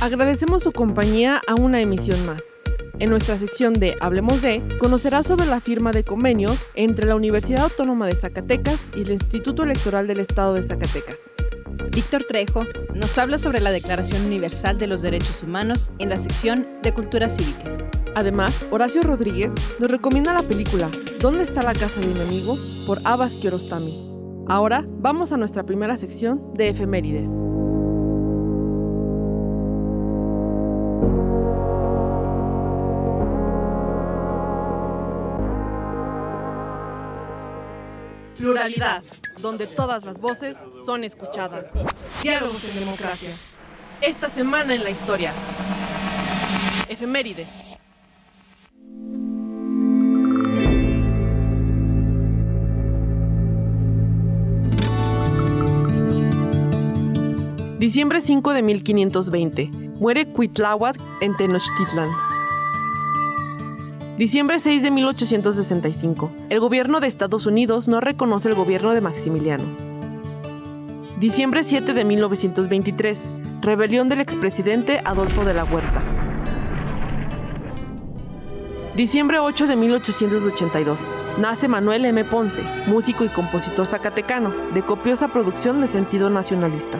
Agradecemos su compañía a una emisión más. En nuestra sección de Hablemos de, conocerá sobre la firma de convenio entre la Universidad Autónoma de Zacatecas y el Instituto Electoral del Estado de Zacatecas. Víctor Trejo nos habla sobre la Declaración Universal de los Derechos Humanos en la sección de Cultura Cívica. Además, Horacio Rodríguez nos recomienda la película ¿Dónde está la casa de un amigo? por Abbas Kiarostami. Ahora vamos a nuestra primera sección de efemérides. Pluralidad, donde todas las voces son escuchadas. Diálogos en democracia. Esta semana en la historia. Efemérides. Diciembre 5 de 1520. Muere Cuitláhuac en Tenochtitlan. Diciembre 6 de 1865. El gobierno de Estados Unidos no reconoce el gobierno de Maximiliano. Diciembre 7 de 1923. Rebelión del expresidente Adolfo de la Huerta. Diciembre 8 de 1882. Nace Manuel M. Ponce, músico y compositor zacatecano, de copiosa producción de sentido nacionalista.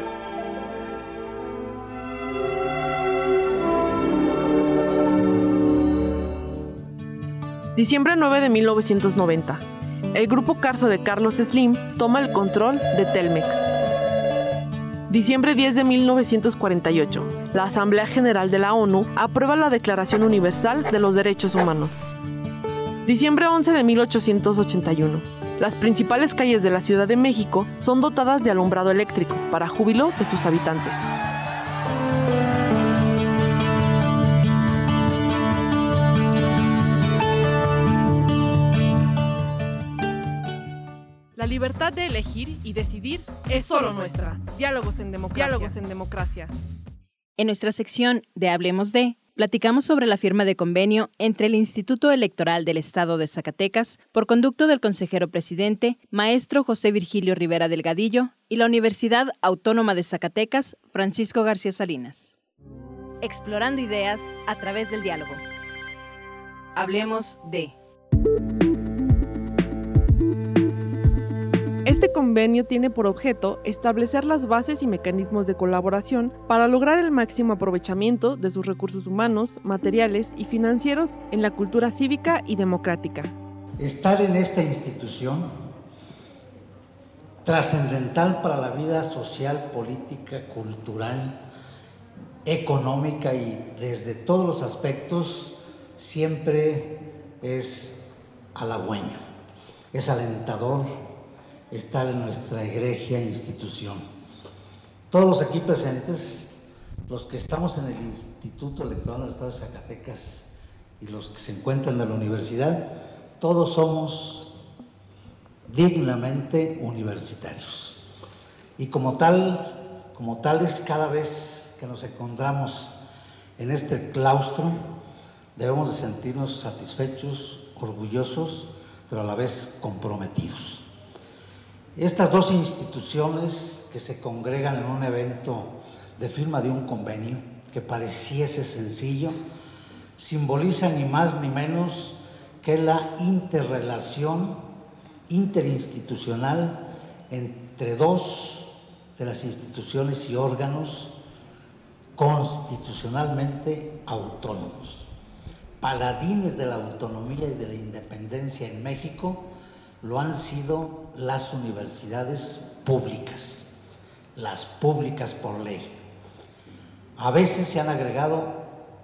Diciembre 9 de 1990. El grupo Carso de Carlos Slim toma el control de Telmex. Diciembre 10 de 1948. La Asamblea General de la ONU aprueba la Declaración Universal de los Derechos Humanos. Diciembre 11 de 1881. Las principales calles de la Ciudad de México son dotadas de alumbrado eléctrico para júbilo de sus habitantes. Libertad de elegir y decidir es solo nuestra. Diálogos en democracia. Diálogos en democracia. En nuestra sección de Hablemos de, platicamos sobre la firma de convenio entre el Instituto Electoral del Estado de Zacatecas, por conducto del consejero presidente, maestro José Virgilio Rivera Delgadillo, y la Universidad Autónoma de Zacatecas, Francisco García Salinas. Explorando ideas a través del diálogo. Hablemos de... convenio tiene por objeto establecer las bases y mecanismos de colaboración para lograr el máximo aprovechamiento de sus recursos humanos, materiales y financieros en la cultura cívica y democrática. Estar en esta institución trascendental para la vida social, política, cultural, económica y desde todos los aspectos siempre es halagüeño, es alentador en nuestra egregia institución. Todos los aquí presentes, los que estamos en el Instituto Electoral del Estado de Zacatecas y los que se encuentran en la universidad, todos somos dignamente universitarios. Y como tal, como tales, cada vez que nos encontramos en este claustro, debemos de sentirnos satisfechos, orgullosos, pero a la vez comprometidos. Estas dos instituciones que se congregan en un evento de firma de un convenio que pareciese sencillo, simbolizan ni más ni menos que la interrelación interinstitucional entre dos de las instituciones y órganos constitucionalmente autónomos. Paladines de la autonomía y de la independencia en México lo han sido las universidades públicas, las públicas por ley. A veces se han agregado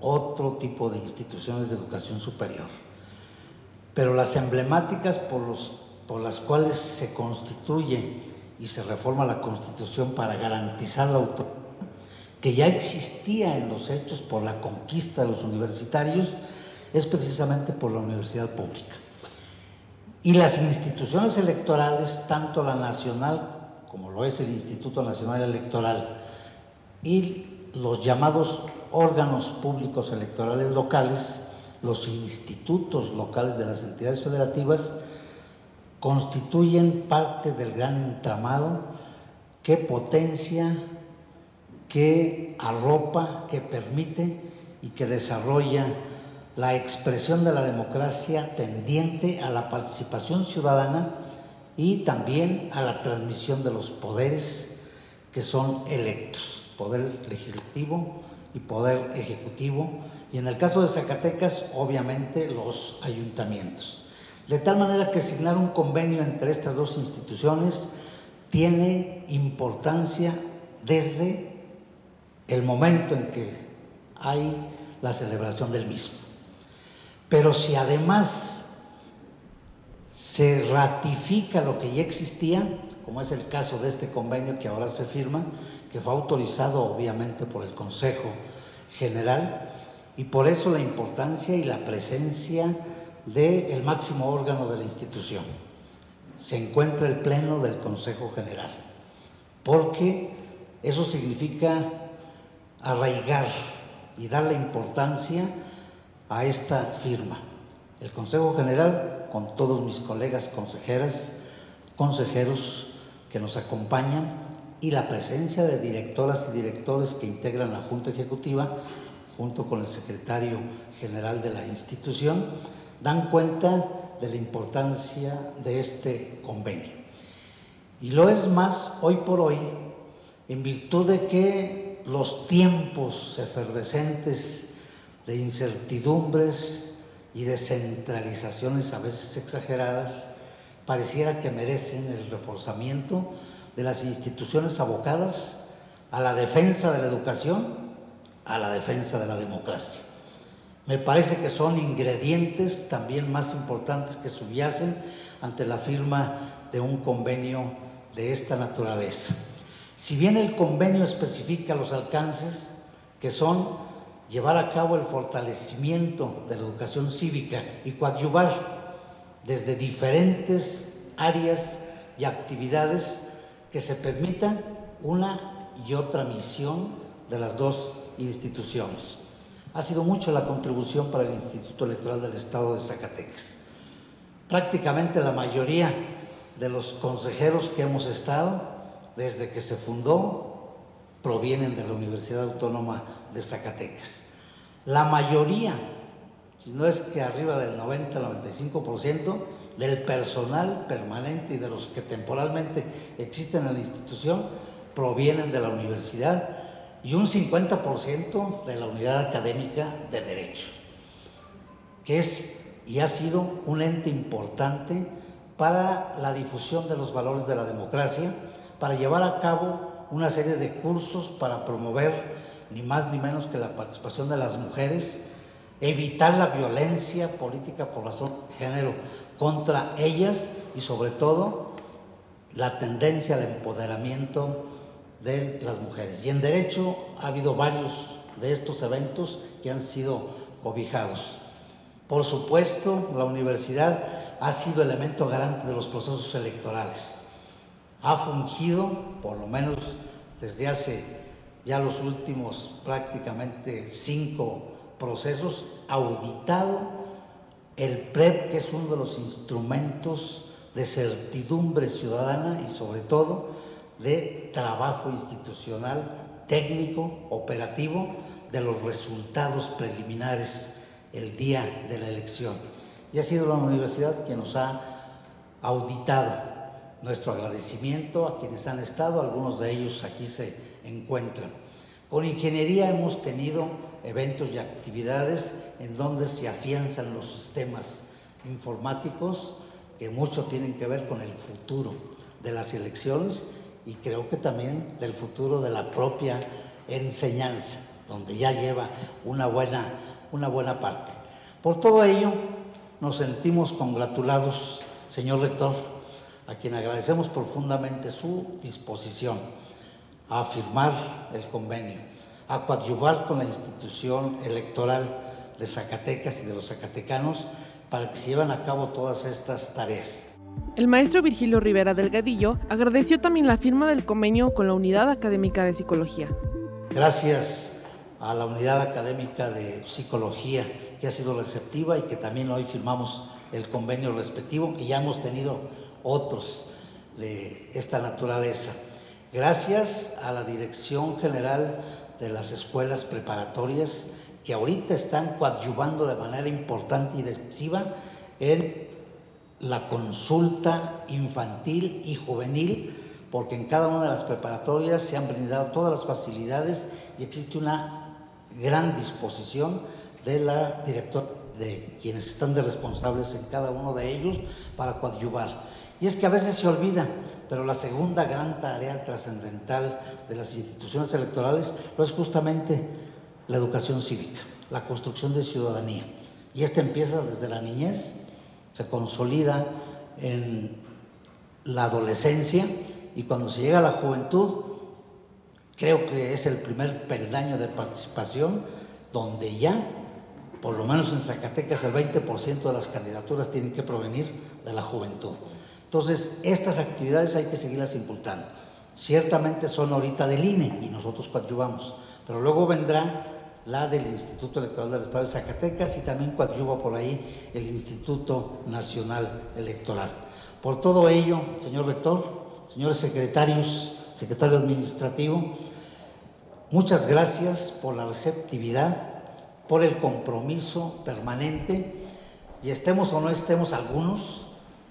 otro tipo de instituciones de educación superior, pero las emblemáticas por, las cuales se constituye y se reforma la Constitución para garantizar la autonomía que ya existía en los hechos por la conquista de los universitarios, es precisamente por la universidad pública. Y las instituciones electorales, tanto la nacional como lo es el Instituto Nacional Electoral y los llamados órganos públicos electorales locales, los institutos locales de las entidades federativas, constituyen parte del gran entramado que potencia que arropa, que permite y que desarrolla la expresión de la democracia tendiente a la participación ciudadana y también a la transmisión de los poderes que son electos, poder legislativo y poder ejecutivo, y en el caso de Zacatecas, obviamente los ayuntamientos. De tal manera que asignar un convenio entre estas dos instituciones tiene importancia desde el momento en que hay la celebración del mismo. Pero si además se ratifica lo que ya existía, como es el caso de este convenio que ahora se firma, que fue autorizado obviamente por el Consejo General, y por eso la importancia y la presencia del máximo órgano de la institución. Se encuentra el Pleno del Consejo General, porque eso significa arraigar y darle importancia a esta firma. El Consejo General, con todos mis colegas consejeras, consejeros que nos acompañan y la presencia de directoras y directores que integran la Junta Ejecutiva, junto con el secretario general de la institución, dan cuenta de la importancia de este convenio. Y lo es más hoy por hoy, en virtud de que los tiempos efervescentes de incertidumbres y de centralizaciones a veces exageradas, pareciera que merecen el reforzamiento de las instituciones abocadas a la defensa de la educación, a la defensa de la democracia. Me parece que son ingredientes también más importantes que subyacen ante la firma de un convenio de esta naturaleza. Si bien el convenio especifica los alcances, que son llevar a cabo el fortalecimiento de la educación cívica y coadyuvar desde diferentes áreas y actividades que se permitan una y otra misión de las dos instituciones. Ha sido mucho la contribución para el Instituto Electoral del Estado de Zacatecas. Prácticamente la mayoría de los consejeros que hemos estado desde que se fundó, provienen de la Universidad Autónoma de Zacatecas. La mayoría, si no es que arriba del 90-95% del personal permanente y de los que temporalmente existen en la institución, provienen de la universidad y un 50% de la unidad académica de Derecho, que es y ha sido un ente importante para la difusión de los valores de la democracia, para llevar a cabo una serie de cursos para promover ni más ni menos que la participación de las mujeres, evitar la violencia política por razón de género contra ellas y sobre todo la tendencia al empoderamiento de las mujeres. Y en derecho ha habido varios de estos eventos que han sido cobijados. Por supuesto, la universidad ha sido elemento garante de los procesos electorales ha fungido, por lo menos desde hace ya los últimos prácticamente cinco procesos, auditado el PREP, que es uno de los instrumentos de certidumbre ciudadana y sobre todo de trabajo institucional, técnico, operativo, de los resultados preliminares el día de la elección. Y ha sido la universidad quien nos ha auditado nuestro agradecimiento a quienes han estado, algunos de ellos aquí se encuentran. Con ingeniería hemos tenido eventos y actividades en donde se afianzan los sistemas informáticos que mucho tienen que ver con el futuro de las elecciones y creo que también del futuro de la propia enseñanza, donde ya lleva una buena, una buena parte. Por todo ello, nos sentimos congratulados, señor rector, a quien agradecemos profundamente su disposición a firmar el convenio, a coadyuvar con la institución electoral de Zacatecas y de los zacatecanos para que se lleven a cabo todas estas tareas. El maestro Virgilio Rivera Delgadillo agradeció también la firma del convenio con la Unidad Académica de Psicología. Gracias a la Unidad Académica de Psicología que ha sido receptiva y que también hoy firmamos el convenio respectivo y ya hemos tenido otros de esta naturaleza. Gracias a la Dirección General de las Escuelas Preparatorias que ahorita están coadyuvando de manera importante y decisiva en la consulta infantil y juvenil, porque en cada una de las preparatorias se han brindado todas las facilidades y existe una gran disposición de la directora, de quienes están de responsables en cada uno de ellos para coadyuvar. Y es que a veces se olvida, pero la segunda gran tarea trascendental de las instituciones electorales es justamente la educación cívica, la construcción de ciudadanía. Y esta empieza desde la niñez, se consolida en la adolescencia y cuando se llega a la juventud, creo que es el primer peldaño de participación donde ya, por lo menos en Zacatecas, el 20% de las candidaturas tienen que provenir de la juventud. Entonces, estas actividades hay que seguirlas impulsando. Ciertamente son ahorita del INE y nosotros coadyuvamos, pero luego vendrá la del Instituto Electoral del Estado de Zacatecas y también coadyuva por ahí el Instituto Nacional Electoral. Por todo ello, señor rector, señores secretarios, secretario administrativo, muchas gracias por la receptividad, por el compromiso permanente y estemos o no estemos algunos,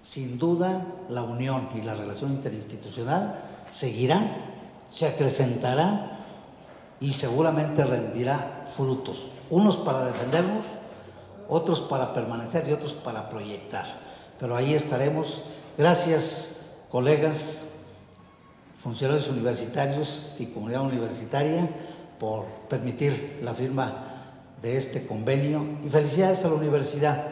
sin duda la unión y la relación interinstitucional seguirá, se acrecentará y seguramente rendirá frutos, unos para defendernos, otros para permanecer y otros para proyectar. Pero ahí estaremos. Gracias, colegas, funcionarios universitarios y comunidad universitaria, por permitir la firma de este convenio. Y felicidades a la universidad,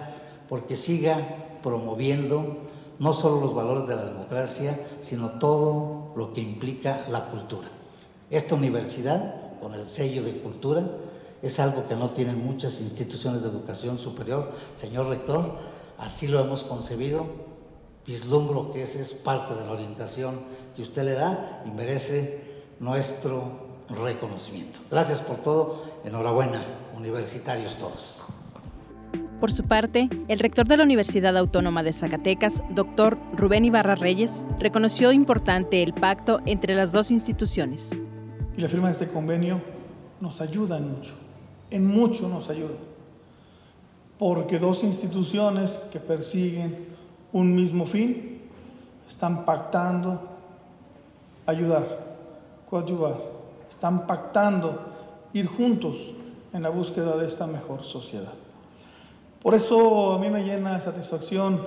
porque siga promoviendo no solo los valores de la democracia, sino todo lo que implica la cultura. Esta universidad, con el sello de cultura, es algo que no tienen muchas instituciones de educación superior. Señor rector, así lo hemos concebido. Vislumbro que esa es parte de la orientación que usted le da y merece nuestro reconocimiento. Gracias por todo. Enhorabuena, universitarios todos. Por su parte, el rector de la Universidad Autónoma de Zacatecas, doctor Rubén Ibarra Reyes, reconoció importante el pacto entre las dos instituciones. Y la firma de este convenio nos ayuda en mucho, en mucho nos ayuda, porque dos instituciones que persiguen un mismo fin están pactando ayudar, coadyuvar, están pactando ir juntos en la búsqueda de esta mejor sociedad. Por eso a mí me llena de satisfacción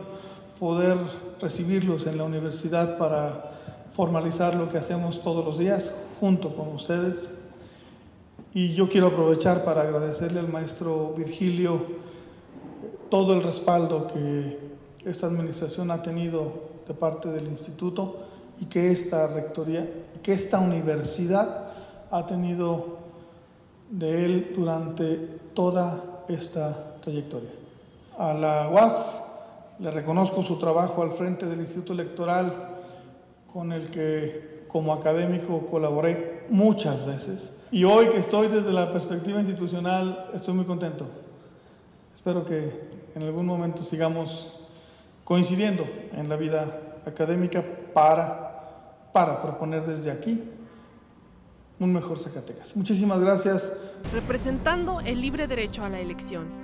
poder recibirlos en la universidad para formalizar lo que hacemos todos los días junto con ustedes. Y yo quiero aprovechar para agradecerle al maestro Virgilio todo el respaldo que esta administración ha tenido de parte del instituto y que esta rectoría, que esta universidad ha tenido de él durante toda esta trayectoria. A la UAS le reconozco su trabajo al frente del Instituto Electoral con el que como académico colaboré muchas veces. Y hoy que estoy desde la perspectiva institucional, estoy muy contento. Espero que en algún momento sigamos coincidiendo en la vida académica para, para proponer desde aquí un mejor Zacatecas. Muchísimas gracias. Representando el libre derecho a la elección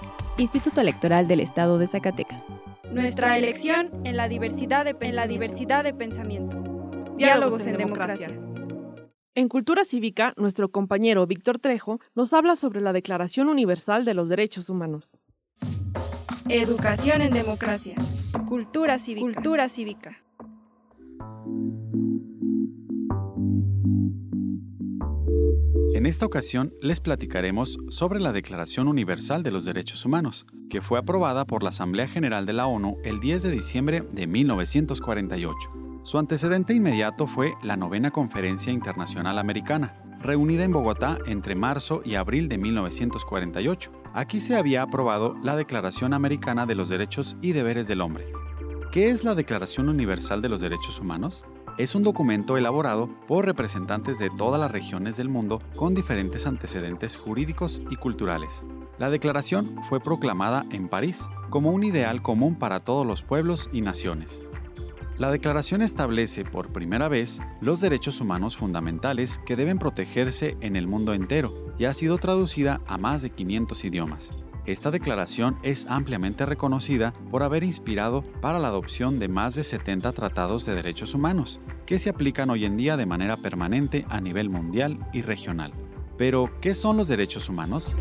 Instituto Electoral del Estado de Zacatecas. Nuestra elección en la diversidad de, en la diversidad de pensamiento. Diálogos en democracia. En Cultura Cívica, nuestro compañero Víctor Trejo nos habla sobre la Declaración Universal de los Derechos Humanos. Educación en democracia. Cultura cívica. Cultura cívica. En esta ocasión les platicaremos sobre la Declaración Universal de los Derechos Humanos, que fue aprobada por la Asamblea General de la ONU el 10 de diciembre de 1948. Su antecedente inmediato fue la Novena Conferencia Internacional Americana, reunida en Bogotá entre marzo y abril de 1948. Aquí se había aprobado la Declaración Americana de los Derechos y Deberes del Hombre. ¿Qué es la Declaración Universal de los Derechos Humanos? Es un documento elaborado por representantes de todas las regiones del mundo con diferentes antecedentes jurídicos y culturales. La declaración fue proclamada en París como un ideal común para todos los pueblos y naciones. La declaración establece por primera vez los derechos humanos fundamentales que deben protegerse en el mundo entero y ha sido traducida a más de 500 idiomas. Esta declaración es ampliamente reconocida por haber inspirado para la adopción de más de 70 tratados de derechos humanos, que se aplican hoy en día de manera permanente a nivel mundial y regional. Pero, ¿qué son los derechos humanos?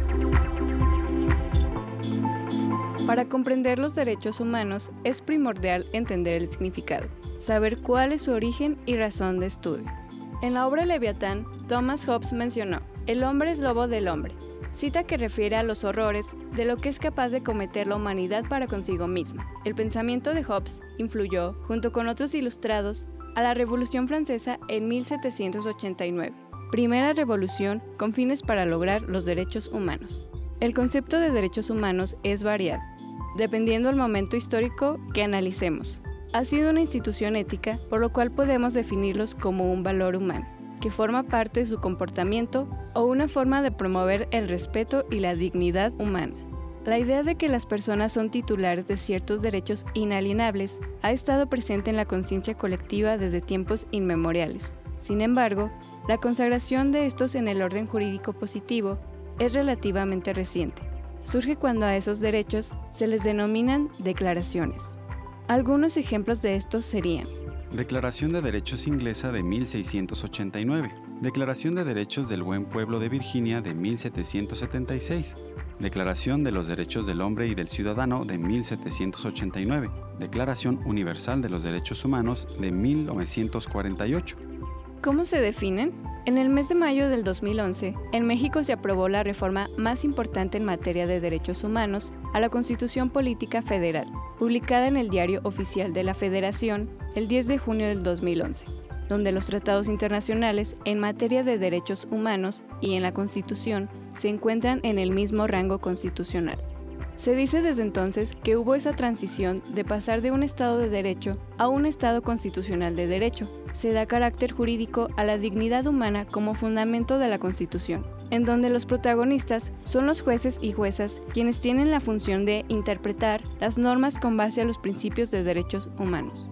Para comprender los derechos humanos es primordial entender el significado, saber cuál es su origen y razón de estudio. En la obra Leviatán, Thomas Hobbes mencionó, el hombre es lobo del hombre, cita que refiere a los horrores de lo que es capaz de cometer la humanidad para consigo misma. El pensamiento de Hobbes influyó, junto con otros ilustrados, a la Revolución Francesa en 1789, primera revolución con fines para lograr los derechos humanos. El concepto de derechos humanos es variado, dependiendo del momento histórico que analicemos. Ha sido una institución ética, por lo cual podemos definirlos como un valor humano que forma parte de su comportamiento o una forma de promover el respeto y la dignidad humana. La idea de que las personas son titulares de ciertos derechos inalienables ha estado presente en la conciencia colectiva desde tiempos inmemoriales. Sin embargo, la consagración de estos en el orden jurídico positivo es relativamente reciente. Surge cuando a esos derechos se les denominan declaraciones. Algunos ejemplos de estos serían Declaración de Derechos Inglesa de 1689. Declaración de Derechos del Buen Pueblo de Virginia de 1776. Declaración de los Derechos del Hombre y del Ciudadano de 1789. Declaración Universal de los Derechos Humanos de 1948. ¿Cómo se definen? En el mes de mayo del 2011, en México se aprobó la reforma más importante en materia de derechos humanos a la Constitución Política Federal, publicada en el Diario Oficial de la Federación el 10 de junio del 2011, donde los tratados internacionales en materia de derechos humanos y en la Constitución se encuentran en el mismo rango constitucional. Se dice desde entonces que hubo esa transición de pasar de un Estado de Derecho a un Estado constitucional de Derecho. Se da carácter jurídico a la dignidad humana como fundamento de la Constitución, en donde los protagonistas son los jueces y juezas quienes tienen la función de interpretar las normas con base a los principios de derechos humanos.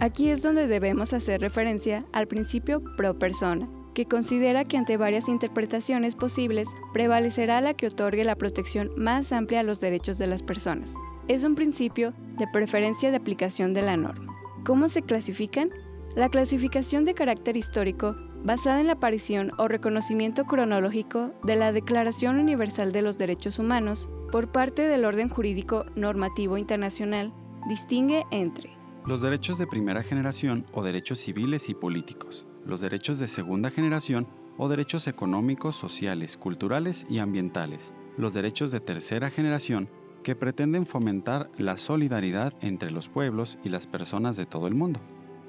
Aquí es donde debemos hacer referencia al principio pro persona, que considera que ante varias interpretaciones posibles prevalecerá la que otorgue la protección más amplia a los derechos de las personas. Es un principio de preferencia de aplicación de la norma. ¿Cómo se clasifican? La clasificación de carácter histórico, basada en la aparición o reconocimiento cronológico de la Declaración Universal de los Derechos Humanos por parte del orden jurídico normativo internacional, distingue entre los derechos de primera generación o derechos civiles y políticos, los derechos de segunda generación o derechos económicos, sociales, culturales y ambientales, los derechos de tercera generación que pretenden fomentar la solidaridad entre los pueblos y las personas de todo el mundo.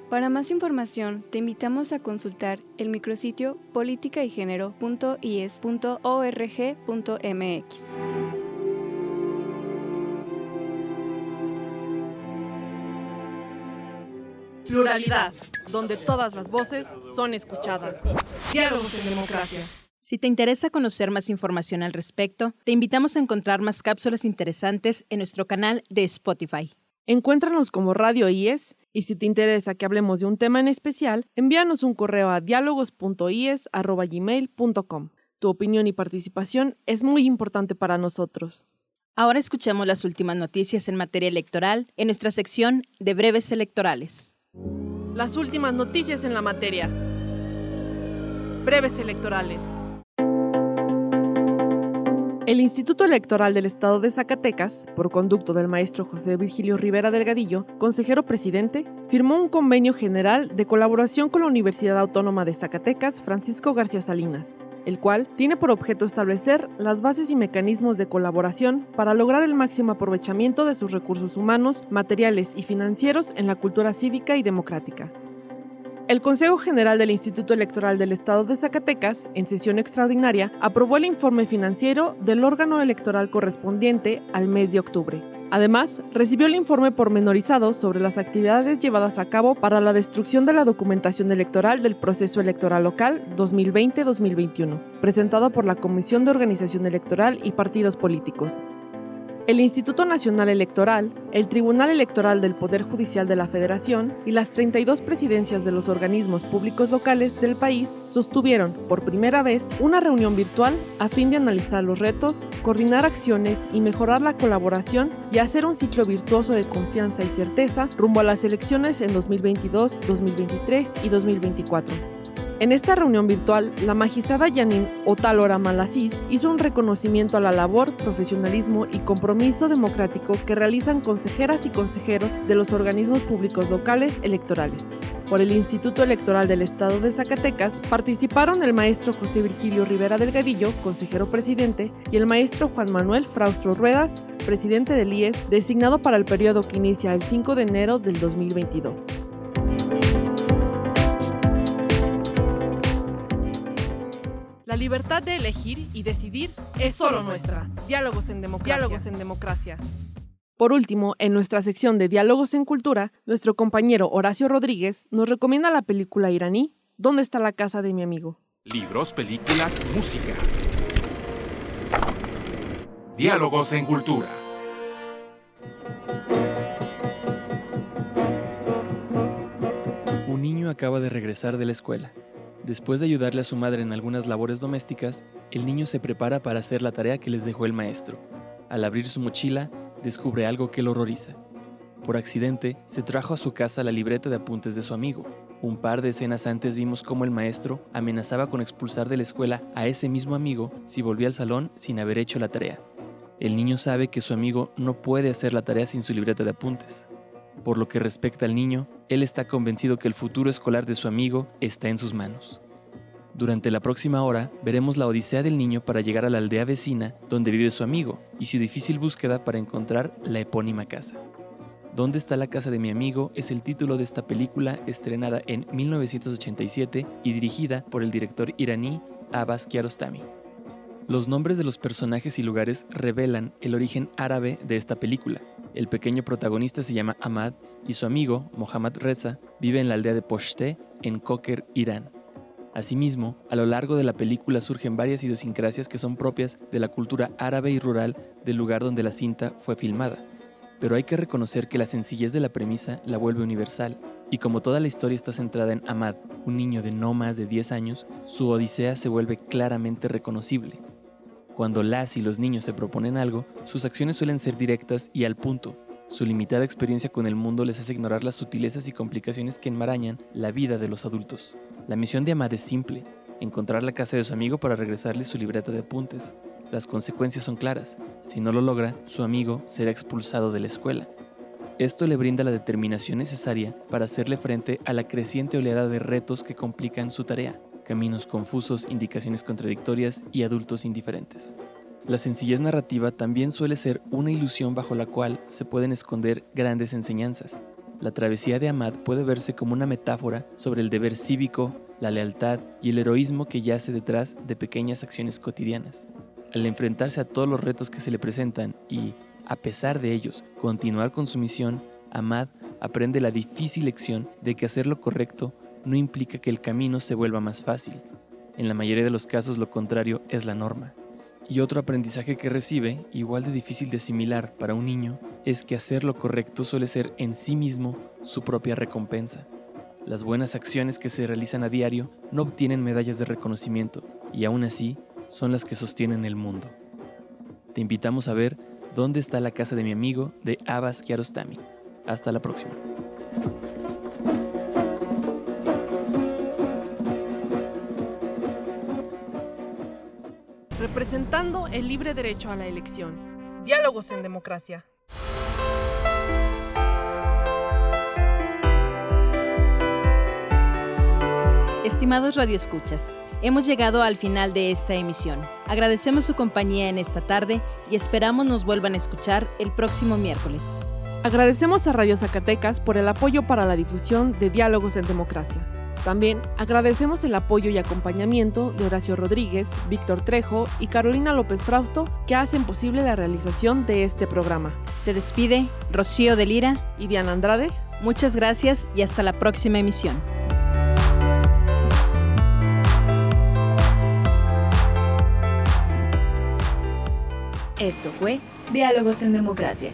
Para más información, te invitamos a consultar el micrositio políticaygénero.ies.org.mx. Pluralidad, donde todas las voces son escuchadas. Diálogos en democracia. Si te interesa conocer más información al respecto, te invitamos a encontrar más cápsulas interesantes en nuestro canal de Spotify. Encuéntranos como Radio IES y si te interesa que hablemos de un tema en especial, envíanos un correo a diálogos.ies.gmail.com. Tu opinión y participación es muy importante para nosotros. Ahora escuchamos las últimas noticias en materia electoral en nuestra sección de breves electorales. Las últimas noticias en la materia. Breves electorales. El Instituto Electoral del Estado de Zacatecas, por conducto del maestro José Virgilio Rivera Delgadillo, consejero presidente, firmó un convenio general de colaboración con la Universidad Autónoma de Zacatecas Francisco García Salinas, el cual tiene por objeto establecer las bases y mecanismos de colaboración para lograr el máximo aprovechamiento de sus recursos humanos, materiales y financieros en la cultura cívica y democrática. El Consejo General del Instituto Electoral del Estado de Zacatecas, en sesión extraordinaria, aprobó el informe financiero del órgano electoral correspondiente al mes de octubre. Además, recibió el informe pormenorizado sobre las actividades llevadas a cabo para la destrucción de la documentación electoral del proceso electoral local 2020-2021, presentado por la Comisión de Organización Electoral y Partidos Políticos. El Instituto Nacional Electoral, el Tribunal Electoral del Poder Judicial de la Federación y las 32 presidencias de los organismos públicos locales del país sostuvieron, por primera vez, una reunión virtual a fin de analizar los retos, coordinar acciones y mejorar la colaboración y hacer un ciclo virtuoso de confianza y certeza rumbo a las elecciones en 2022, 2023 y 2024. En esta reunión virtual, la magistrada Yanin Otalora Malasís hizo un reconocimiento a la labor, profesionalismo y compromiso democrático que realizan consejeras y consejeros de los organismos públicos locales electorales. Por el Instituto Electoral del Estado de Zacatecas participaron el maestro José Virgilio Rivera Delgadillo, consejero presidente, y el maestro Juan Manuel Fraustro Ruedas, presidente del IES, designado para el periodo que inicia el 5 de enero del 2022. La libertad de elegir y decidir es solo nuestra. Diálogos en democracia. Diálogos en democracia. Por último, en nuestra sección de Diálogos en Cultura, nuestro compañero Horacio Rodríguez nos recomienda la película iraní ¿Dónde está la casa de mi amigo? Libros, películas, música. Diálogos en Cultura. Un niño acaba de regresar de la escuela. Después de ayudarle a su madre en algunas labores domésticas, el niño se prepara para hacer la tarea que les dejó el maestro. Al abrir su mochila, descubre algo que lo horroriza. Por accidente, se trajo a su casa la libreta de apuntes de su amigo. Un par de escenas antes vimos cómo el maestro amenazaba con expulsar de la escuela a ese mismo amigo si volvía al salón sin haber hecho la tarea. El niño sabe que su amigo no puede hacer la tarea sin su libreta de apuntes. Por lo que respecta al niño, él está convencido que el futuro escolar de su amigo está en sus manos. Durante la próxima hora veremos la odisea del niño para llegar a la aldea vecina donde vive su amigo y su difícil búsqueda para encontrar la epónima casa. ¿Dónde está la casa de mi amigo? es el título de esta película estrenada en 1987 y dirigida por el director iraní Abbas Kiarostami. Los nombres de los personajes y lugares revelan el origen árabe de esta película. El pequeño protagonista se llama Ahmad y su amigo, Mohammad Reza, vive en la aldea de Poshte, en Koker, Irán. Asimismo, a lo largo de la película surgen varias idiosincrasias que son propias de la cultura árabe y rural del lugar donde la cinta fue filmada. Pero hay que reconocer que la sencillez de la premisa la vuelve universal, y como toda la historia está centrada en Ahmad, un niño de no más de 10 años, su odisea se vuelve claramente reconocible. Cuando las y los niños se proponen algo, sus acciones suelen ser directas y al punto. Su limitada experiencia con el mundo les hace ignorar las sutilezas y complicaciones que enmarañan la vida de los adultos. La misión de Amad es simple, encontrar la casa de su amigo para regresarle su libreta de apuntes. Las consecuencias son claras. Si no lo logra, su amigo será expulsado de la escuela. Esto le brinda la determinación necesaria para hacerle frente a la creciente oleada de retos que complican su tarea caminos confusos, indicaciones contradictorias y adultos indiferentes. La sencillez narrativa también suele ser una ilusión bajo la cual se pueden esconder grandes enseñanzas. La travesía de Ahmad puede verse como una metáfora sobre el deber cívico, la lealtad y el heroísmo que yace detrás de pequeñas acciones cotidianas. Al enfrentarse a todos los retos que se le presentan y, a pesar de ellos, continuar con su misión, Ahmad aprende la difícil lección de que hacer lo correcto no implica que el camino se vuelva más fácil. En la mayoría de los casos lo contrario es la norma. Y otro aprendizaje que recibe, igual de difícil de asimilar para un niño, es que hacer lo correcto suele ser en sí mismo su propia recompensa. Las buenas acciones que se realizan a diario no obtienen medallas de reconocimiento y aún así son las que sostienen el mundo. Te invitamos a ver dónde está la casa de mi amigo de Abbas Kiarostami. Hasta la próxima. Representando el libre derecho a la elección. Diálogos en democracia. Estimados radioescuchas, hemos llegado al final de esta emisión. Agradecemos su compañía en esta tarde y esperamos nos vuelvan a escuchar el próximo miércoles. Agradecemos a Radio Zacatecas por el apoyo para la difusión de Diálogos en Democracia. También agradecemos el apoyo y acompañamiento de Horacio Rodríguez, Víctor Trejo y Carolina López Frausto que hacen posible la realización de este programa. Se despide Rocío de Lira y Diana Andrade. Muchas gracias y hasta la próxima emisión. Esto fue Diálogos en Democracia.